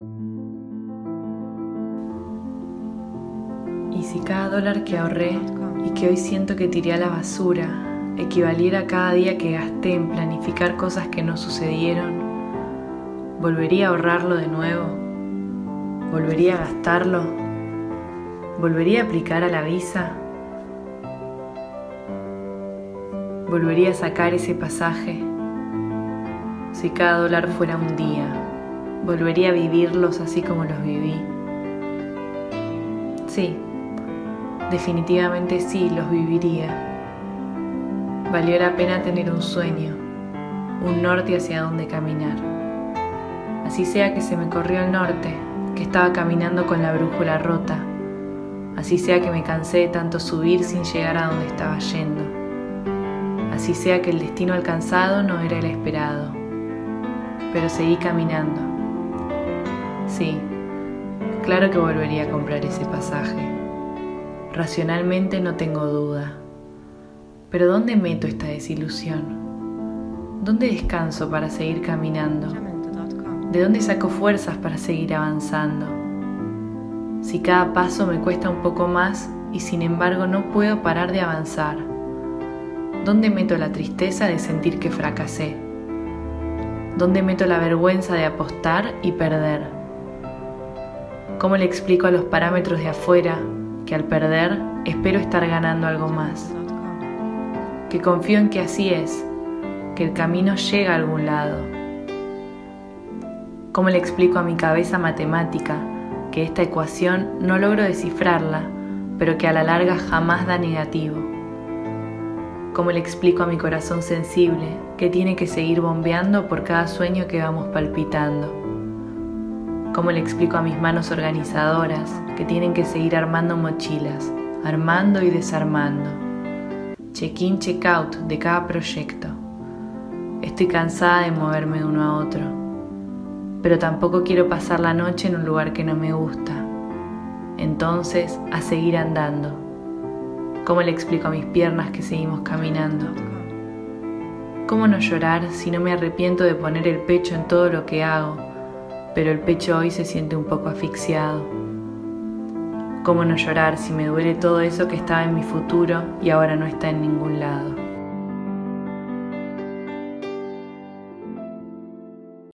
Y si cada dólar que ahorré y que hoy siento que tiré a la basura equivaliera a cada día que gasté en planificar cosas que no sucedieron, ¿volvería a ahorrarlo de nuevo? ¿Volvería a gastarlo? ¿Volvería a aplicar a la visa? ¿Volvería a sacar ese pasaje? Si cada dólar fuera un día, ¿volvería a vivirlos así como los viví? Sí, definitivamente sí, los viviría. Valió la pena tener un sueño, un norte hacia donde caminar. Así sea que se me corrió el norte, que estaba caminando con la brújula rota. Así sea que me cansé de tanto subir sin llegar a donde estaba yendo. Así sea que el destino alcanzado no era el esperado. Pero seguí caminando. Sí, claro que volvería a comprar ese pasaje. Racionalmente no tengo duda. Pero ¿dónde meto esta desilusión? ¿Dónde descanso para seguir caminando? ¿De dónde saco fuerzas para seguir avanzando? Si cada paso me cuesta un poco más y sin embargo no puedo parar de avanzar ¿Dónde meto la tristeza de sentir que fracasé? ¿Dónde meto la vergüenza de apostar y perder? ¿Cómo le explico a los parámetros de afuera que al perder espero estar ganando algo más? Que confío en que así es, que el camino llega a algún lado. ¿Cómo le explico a mi cabeza matemática que esta ecuación no logro descifrarla, pero que a la larga jamás da negativo? ¿Cómo le explico a mi corazón sensible que tiene que seguir bombeando por cada sueño que vamos palpitando? ¿Cómo le explico a mis manos organizadoras que tienen que seguir armando mochilas, armando y desarmando? Check-in, check-out de cada proyecto. Estoy cansada de moverme de uno a otro, pero tampoco quiero pasar la noche en un lugar que no me gusta. Entonces, a seguir andando ¿Cómo le explico a mis piernas que seguimos caminando? ¿Cómo no llorar si no me arrepiento de poner el pecho en todo lo que hago, pero el pecho hoy se siente un poco asfixiado? ¿Cómo no llorar si me duele todo eso que estaba en mi futuro y ahora no está en ningún lado?